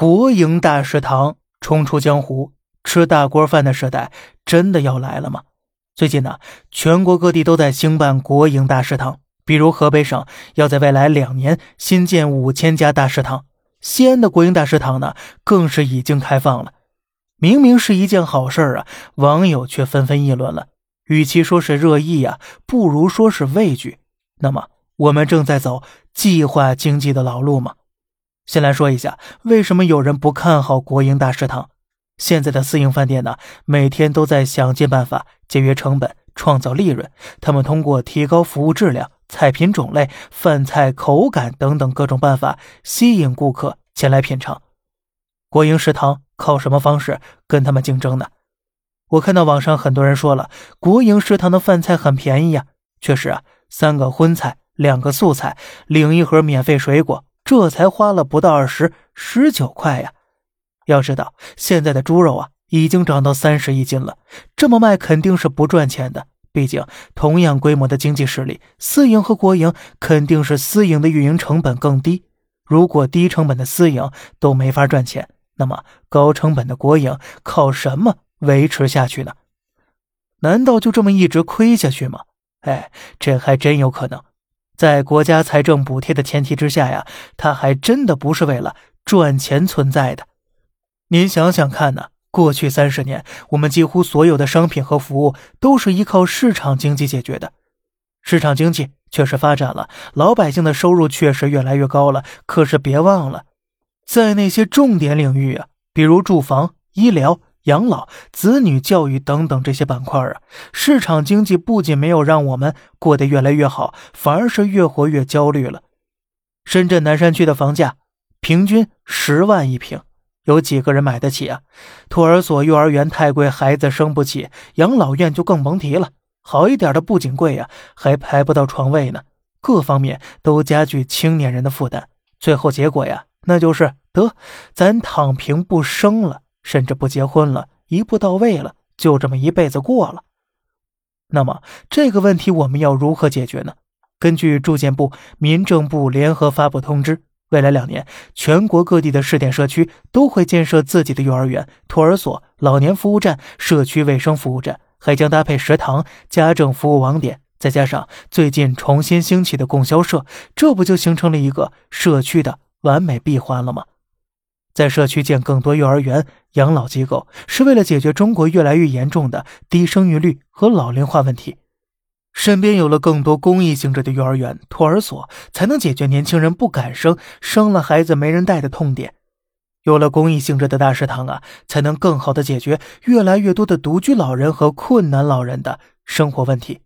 国营大食堂冲出江湖，吃大锅饭的时代真的要来了吗？最近呢，全国各地都在兴办国营大食堂，比如河北省要在未来两年新建五千家大食堂，西安的国营大食堂呢，更是已经开放了。明明是一件好事啊，网友却纷纷议论了。与其说是热议呀，不如说是畏惧。那么，我们正在走计划经济的老路吗？先来说一下，为什么有人不看好国营大食堂？现在的私营饭店呢，每天都在想尽办法节约成本、创造利润。他们通过提高服务质量、菜品种类、饭菜口感等等各种办法，吸引顾客前来品尝。国营食堂靠什么方式跟他们竞争呢？我看到网上很多人说了，国营食堂的饭菜很便宜呀。确实啊，三个荤菜，两个素菜，领一盒免费水果。这才花了不到二十，十九块呀！要知道，现在的猪肉啊，已经涨到三十一斤了，这么卖肯定是不赚钱的。毕竟，同样规模的经济实力，私营和国营肯定是私营的运营成本更低。如果低成本的私营都没法赚钱，那么高成本的国营靠什么维持下去呢？难道就这么一直亏下去吗？哎，这还真有可能。在国家财政补贴的前提之下呀，它还真的不是为了赚钱存在的。您想想看呢？过去三十年，我们几乎所有的商品和服务都是依靠市场经济解决的。市场经济确实发展了，老百姓的收入确实越来越高了。可是别忘了，在那些重点领域啊，比如住房、医疗。养老、子女教育等等这些板块啊，市场经济不仅没有让我们过得越来越好，反而是越活越焦虑了。深圳南山区的房价平均十万一平，有几个人买得起啊？托儿所、幼儿园太贵，孩子生不起；养老院就更甭提了，好一点的不仅贵呀，还排不到床位呢。各方面都加剧青年人的负担，最后结果呀，那就是得咱躺平不生了。甚至不结婚了，一步到位了，就这么一辈子过了。那么这个问题我们要如何解决呢？根据住建部、民政部联合发布通知，未来两年，全国各地的试点社区都会建设自己的幼儿园、托儿所、老年服务站、社区卫生服务站，还将搭配食堂、家政服务网点，再加上最近重新兴起的供销社，这不就形成了一个社区的完美闭环了吗？在社区建更多幼儿园、养老机构，是为了解决中国越来越严重的低生育率和老龄化问题。身边有了更多公益性质的幼儿园、托儿所，才能解决年轻人不敢生、生了孩子没人带的痛点。有了公益性质的大食堂啊，才能更好的解决越来越多的独居老人和困难老人的生活问题。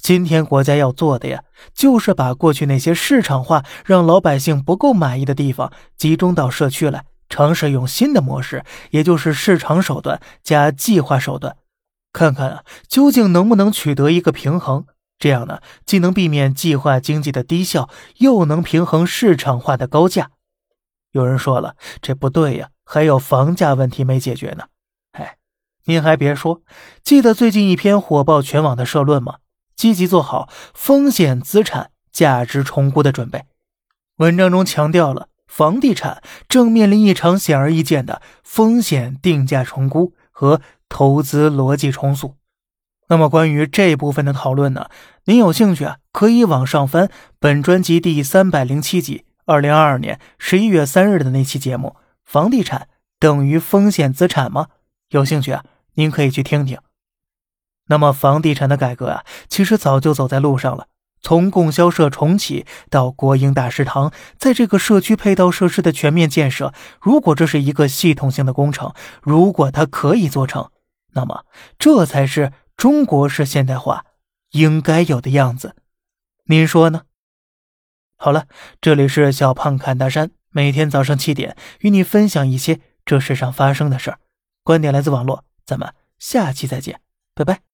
今天国家要做的呀，就是把过去那些市场化让老百姓不够满意的地方集中到社区来，尝试用新的模式，也就是市场手段加计划手段，看看啊，究竟能不能取得一个平衡。这样呢，既能避免计划经济的低效，又能平衡市场化的高价。有人说了，这不对呀，还有房价问题没解决呢。哎，您还别说，记得最近一篇火爆全网的社论吗？积极做好风险资产价值重估的准备。文章中强调了房地产正面临一场显而易见的风险定价重估和投资逻辑重塑。那么，关于这部分的讨论呢？您有兴趣啊？可以往上翻本专辑第三百零七集，二零二二年十一月三日的那期节目《房地产等于风险资产吗》？有兴趣啊？您可以去听听。那么，房地产的改革啊，其实早就走在路上了。从供销社重启到国营大食堂，在这个社区配套设施的全面建设，如果这是一个系统性的工程，如果它可以做成，那么这才是中国式现代化应该有的样子。您说呢？好了，这里是小胖侃大山，每天早上七点与你分享一些这世上发生的事儿，观点来自网络，咱们下期再见，拜拜。